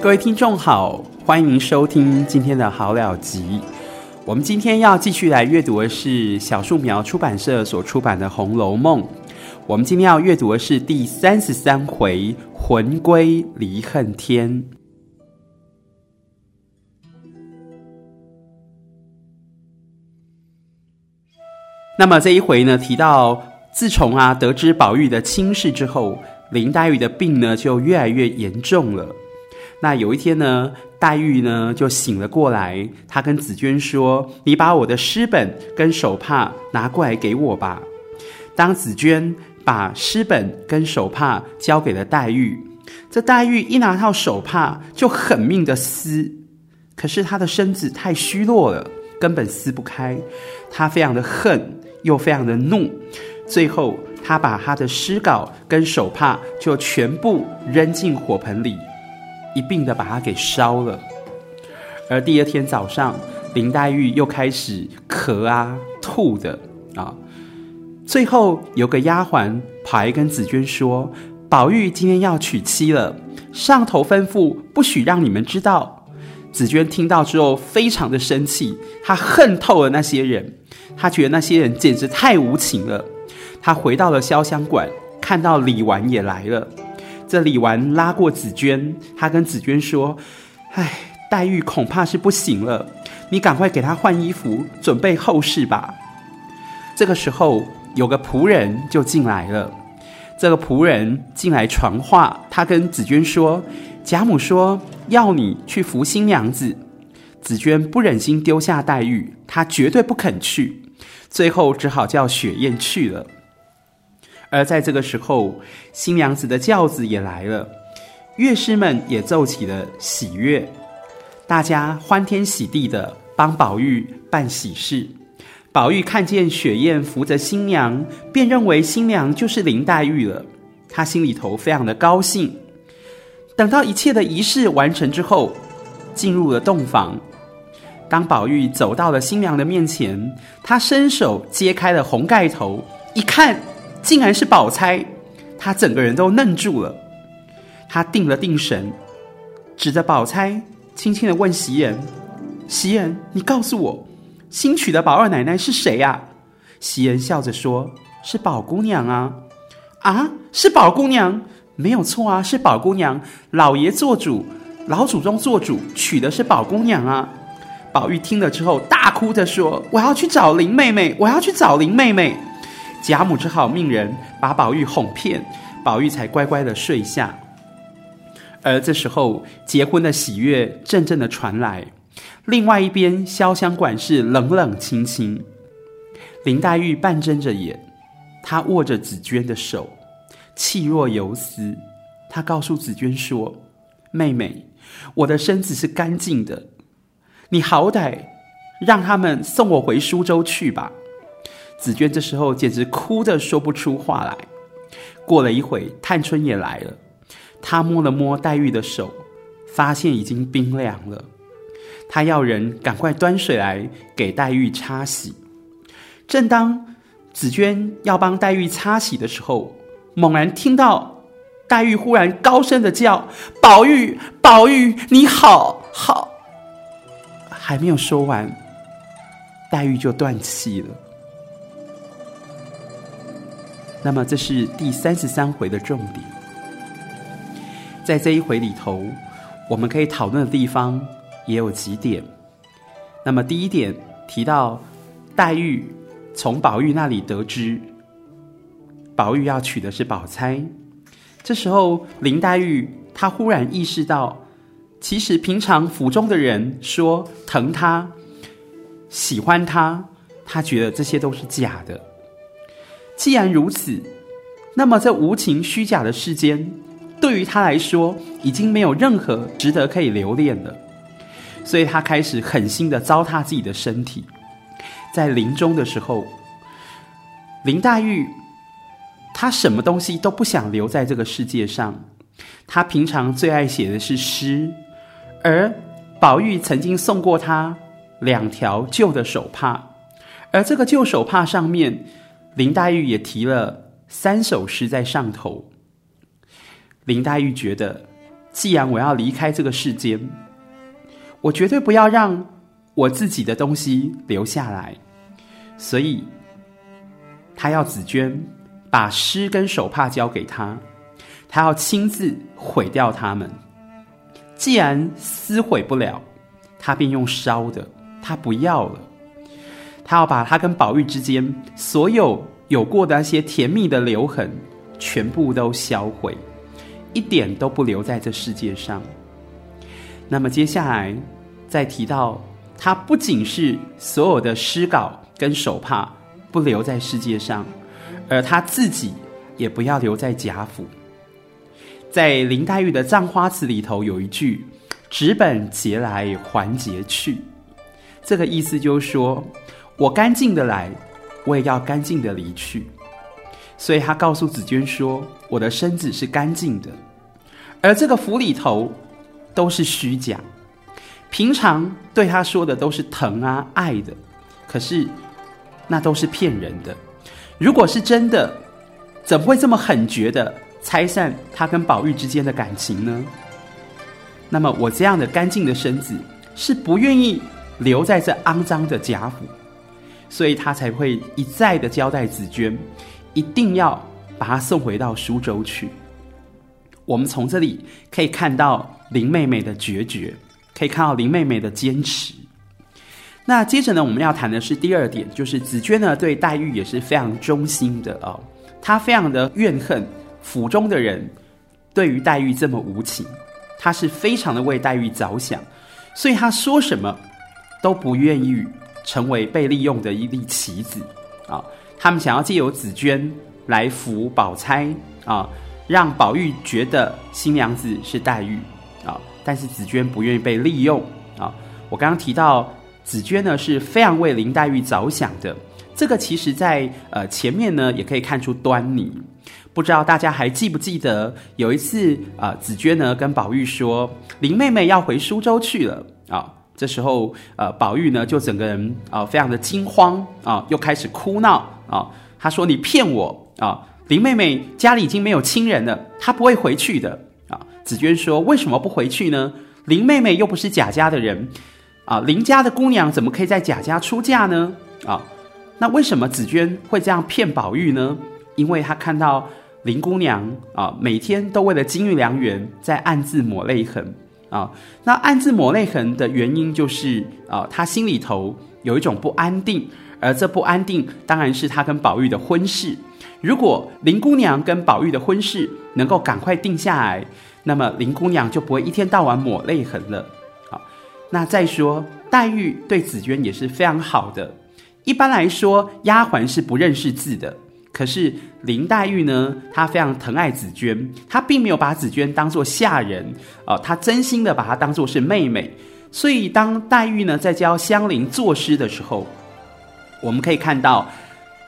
各位听众好，欢迎收听今天的好了集。我们今天要继续来阅读的是小树苗出版社所出版的《红楼梦》。我们今天要阅读的是第三十三回“魂归离恨天”。那么这一回呢，提到自从啊得知宝玉的亲事之后，林黛玉的病呢就越来越严重了。那有一天呢，黛玉呢就醒了过来，她跟紫鹃说：“你把我的诗本跟手帕拿过来给我吧。”当紫鹃把诗本跟手帕交给了黛玉，这黛玉一拿到手帕就狠命的撕，可是她的身子太虚弱了，根本撕不开。她非常的恨。又非常的怒，最后他把他的诗稿跟手帕就全部扔进火盆里，一并的把它给烧了。而第二天早上，林黛玉又开始咳啊吐的啊，最后有个丫鬟跑来跟紫鹃说：“宝玉今天要娶妻了，上头吩咐不许让你们知道。”紫鹃听到之后非常的生气，她恨透了那些人。她觉得那些人简直太无情了。她回到了潇湘馆，看到李纨也来了。这李纨拉过紫鹃，他跟紫鹃说：“唉，黛玉恐怕是不行了，你赶快给她换衣服，准备后事吧。”这个时候，有个仆人就进来了。这个仆人进来传话，他跟紫鹃说：“贾母说要你去扶新娘子。”紫鹃不忍心丢下黛玉，她绝对不肯去。最后只好叫雪雁去了。而在这个时候，新娘子的轿子也来了，乐师们也奏起了喜乐，大家欢天喜地的帮宝玉办喜事。宝玉看见雪雁扶着新娘，便认为新娘就是林黛玉了，他心里头非常的高兴。等到一切的仪式完成之后，进入了洞房。当宝玉走到了新娘的面前，他伸手揭开了红盖头，一看，竟然是宝钗，他整个人都愣住了。他定了定神，指着宝钗，轻轻的问袭人：“袭人，你告诉我，新娶的宝二奶奶是谁呀？”袭人笑着说：“是宝姑娘啊。”“啊，是宝姑娘？没有错啊，是宝姑娘。老爷做主，老祖宗做主，娶的是宝姑娘啊。”宝玉听了之后，大哭着说：“我要去找林妹妹，我要去找林妹妹。”贾母只好命人把宝玉哄骗，宝玉才乖乖的睡下。而这时候，结婚的喜悦阵阵的传来。另外一边，潇湘馆是冷冷清清。林黛玉半睁着眼，她握着紫鹃的手，气若游丝。她告诉紫鹃说：“妹妹，我的身子是干净的。”你好歹让他们送我回苏州去吧。紫鹃这时候简直哭得说不出话来。过了一会，探春也来了，她摸了摸黛玉的手，发现已经冰凉了。她要人赶快端水来给黛玉擦洗。正当紫鹃要帮黛玉擦洗的时候，猛然听到黛玉忽然高声的叫：“宝玉，宝玉，你好好。”还没有说完，黛玉就断气了。那么，这是第三十三回的重点。在这一回里头，我们可以讨论的地方也有几点。那么，第一点提到黛玉从宝玉那里得知，宝玉要娶的是宝钗。这时候，林黛玉她忽然意识到。其实平常府中的人说疼她、喜欢她，她觉得这些都是假的。既然如此，那么这无情虚假的世间，对于他来说已经没有任何值得可以留恋了。所以他开始狠心的糟蹋自己的身体。在临终的时候，林黛玉她什么东西都不想留在这个世界上。她平常最爱写的是诗。而宝玉曾经送过他两条旧的手帕，而这个旧手帕上面，林黛玉也提了三首诗在上头。林黛玉觉得既然我要离开这个世间，我绝对不要让我自己的东西留下来。所以，她要紫鹃把诗跟手帕交给他，她要亲自毁掉他们。既然撕毁不了，她便用烧的，她不要了。他要把他跟宝玉之间所有有过的那些甜蜜的留痕，全部都销毁，一点都不留在这世界上。那么接下来再提到，他不仅是所有的诗稿跟手帕不留在世界上，而他自己也不要留在贾府。在林黛玉的《葬花词》里头有一句“纸本节来还节去”，这个意思就是说，我干净的来，我也要干净的离去。所以他告诉紫鹃说：“我的身子是干净的，而这个府里头都是虚假。平常对他说的都是疼啊、爱的，可是那都是骗人的。如果是真的，怎么会这么狠绝的？”拆散他跟宝玉之间的感情呢？那么我这样的干净的身子是不愿意留在这肮脏的贾府，所以他才会一再的交代紫鹃，一定要把他送回到苏州去。我们从这里可以看到林妹妹的决绝，可以看到林妹妹的坚持。那接着呢，我们要谈的是第二点，就是紫鹃呢对黛玉也是非常忠心的哦，她非常的怨恨。府中的人对于黛玉这么无情，她是非常的为黛玉着想，所以她说什么都不愿意成为被利用的一粒棋子啊！他们想要借由紫鹃来扶宝钗啊，让宝玉觉得新娘子是黛玉啊，但是紫鹃不愿意被利用啊！我刚刚提到紫鹃呢是非常为林黛玉着想的，这个其实在呃前面呢也可以看出端倪。不知道大家还记不记得有一次啊、紫鹃呢跟宝玉说林妹妹要回苏州去了啊、这时候呃宝玉呢就整个人啊、非常的惊慌啊、又开始哭闹啊、他说：“你骗我啊、林妹妹家里已经没有亲人了，她不会回去的啊。”紫鹃说：“为什么不回去呢？林妹妹又不是贾家的人啊，林家的姑娘怎么可以在贾家出嫁呢？啊、那为什么紫鹃会这样骗宝玉呢？因为他看到。”林姑娘啊，每天都为了金玉良缘在暗自抹泪痕啊。那暗自抹泪痕的原因就是啊，她心里头有一种不安定，而这不安定当然是她跟宝玉的婚事。如果林姑娘跟宝玉的婚事能够赶快定下来，那么林姑娘就不会一天到晚抹泪痕了。好，那再说黛玉对紫鹃也是非常好的。一般来说，丫鬟是不认识字的。可是林黛玉呢，她非常疼爱紫鹃，她并没有把紫鹃当做下人啊，她真心的把她当做是妹妹。所以当黛玉呢在教香菱作诗的时候，我们可以看到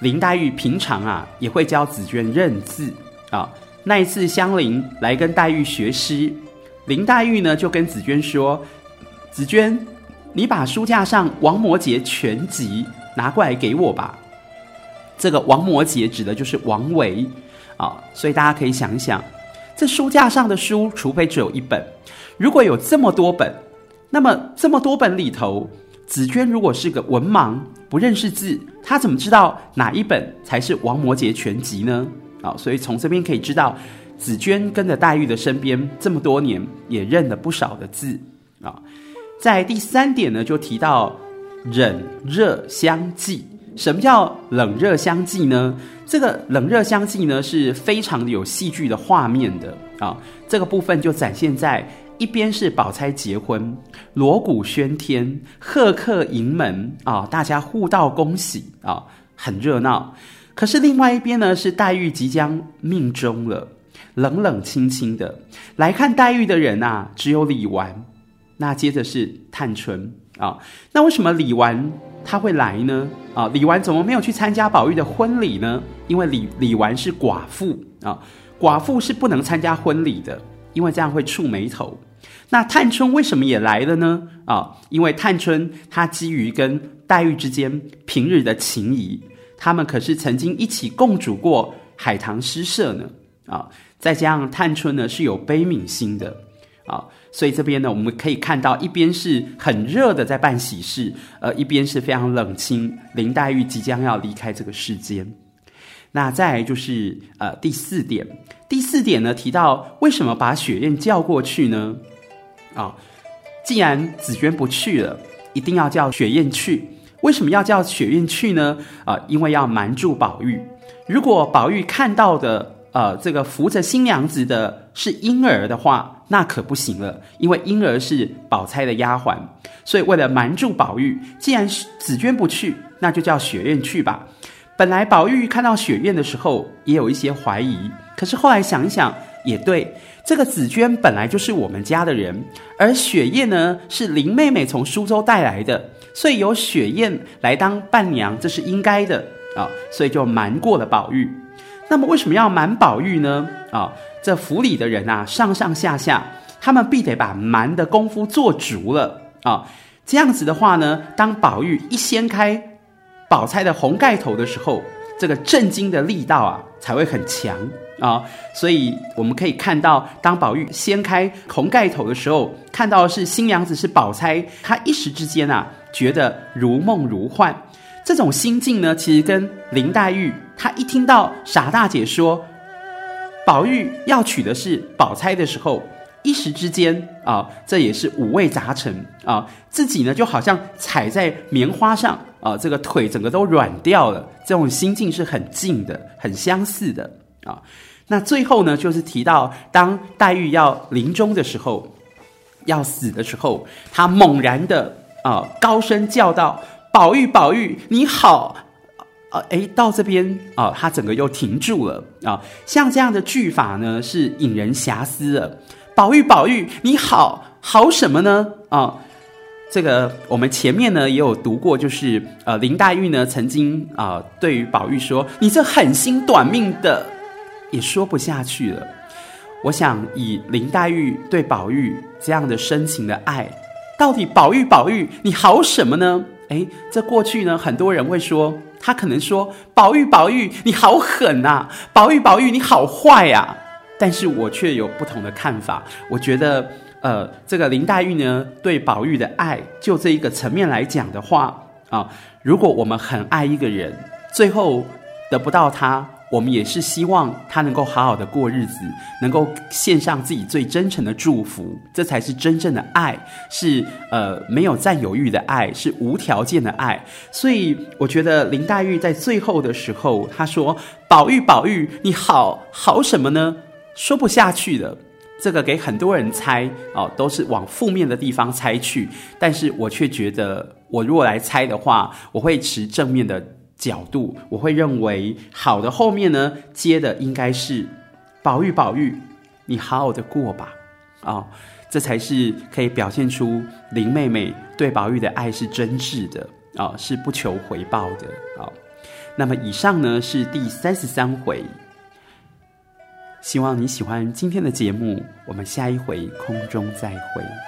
林黛玉平常啊也会教紫鹃认字啊。那一次香菱来跟黛玉学诗，林黛玉呢就跟紫鹃说：“紫鹃，你把书架上王摩诘全集拿过来给我吧。”这个王摩诘指的就是王维啊，所以大家可以想一想，这书架上的书，除非只有一本，如果有这么多本，那么这么多本里头，紫鹃如果是个文盲，不认识字，她怎么知道哪一本才是王摩诘全集呢？啊，所以从这边可以知道，紫鹃跟着黛玉的身边这么多年，也认了不少的字啊。在第三点呢，就提到忍热相济。什么叫冷热相济呢？这个冷热相济呢，是非常有戏剧的画面的啊。这个部分就展现在一边是宝钗结婚，锣鼓喧天，贺客盈门啊，大家互道恭喜啊，很热闹。可是另外一边呢，是黛玉即将命终了，冷冷清清的来看黛玉的人啊，只有李纨。那接着是探春啊，那为什么李纨？他会来呢？啊，李纨怎么没有去参加宝玉的婚礼呢？因为李李纨是寡妇啊，寡妇是不能参加婚礼的，因为这样会触霉头。那探春为什么也来了呢？啊，因为探春她基于跟黛玉之间平日的情谊，他们可是曾经一起共组过海棠诗社呢。啊，再加上探春呢是有悲悯心的，啊。所以这边呢，我们可以看到一边是很热的在办喜事，呃，一边是非常冷清，林黛玉即将要离开这个世间。那再来就是呃第四点，第四点呢提到为什么把雪雁叫过去呢？啊，既然紫鹃不去了，一定要叫雪雁去。为什么要叫雪雁去呢？啊，因为要瞒住宝玉。如果宝玉看到的呃这个扶着新娘子的是婴儿的话，那可不行了，因为婴儿是宝钗的丫鬟。所以为了瞒住宝玉，既然紫鹃不去，那就叫雪雁去吧。本来宝玉看到雪雁的时候也有一些怀疑，可是后来想一想也对，这个紫鹃本来就是我们家的人，而雪雁呢是林妹妹从苏州带来的，所以由雪雁来当伴娘，这是应该的啊，所以就瞒过了宝玉。那么为什么要瞒宝玉呢？啊，这府里的人啊，上上下下他们必得把瞒的功夫做足了啊，这样子的话呢，当宝玉一掀开。宝钗的红盖头的时候，这个震惊的力道啊才会很强啊，所以我们可以看到，当宝玉掀开红盖头的时候，看到的是新娘子是宝钗，他一时之间啊觉得如梦如幻。这种心境呢，其实跟林黛玉她一听到傻大姐说宝玉要娶的是宝钗的时候，一时之间啊，这也是五味杂陈啊，自己呢就好像踩在棉花上。啊，这个腿整个都软掉了，这种心境是很近的，很相似的啊。那最后呢，就是提到当黛玉要临终的时候，要死的时候，她猛然的啊高声叫道：“宝玉，宝玉，你好！”啊，诶，到这边啊，他整个又停住了啊。像这样的句法呢，是引人遐思的。宝玉，宝玉，你好，好什么呢？啊。这个我们前面呢也有读过，就是呃林黛玉呢曾经啊、对于宝玉说：“你这狠心短命的，也说不下去了。”我想以林黛玉对宝玉这样的深情的爱，到底宝玉宝玉你好什么呢？诶，这过去呢很多人会说，他可能说：“宝玉宝玉你好狠呐，宝玉宝玉你好坏呀。”但是我却有不同的看法，我觉得。呃，这个林黛玉呢，对宝玉的爱，就这一个层面来讲的话啊，如果我们很爱一个人，最后得不到他，我们也是希望他能够好好的过日子，能够献上自己最真诚的祝福，这才是真正的爱，是呃没有占有欲的爱，是无条件的爱。所以我觉得林黛玉在最后的时候，她说：“宝玉，宝玉，你好好什么呢？说不下去的。”这个给很多人猜哦，都是往负面的地方猜去，但是我却觉得，我如果来猜的话，我会持正面的角度，我会认为好的后面呢，接的应该是宝玉，宝玉，你好好的过吧，啊、这才是可以表现出林妹妹对宝玉的爱是真挚的啊、是不求回报的啊、那么以上呢是第三十三回。希望你喜欢今天的节目，我们下一回空中再会。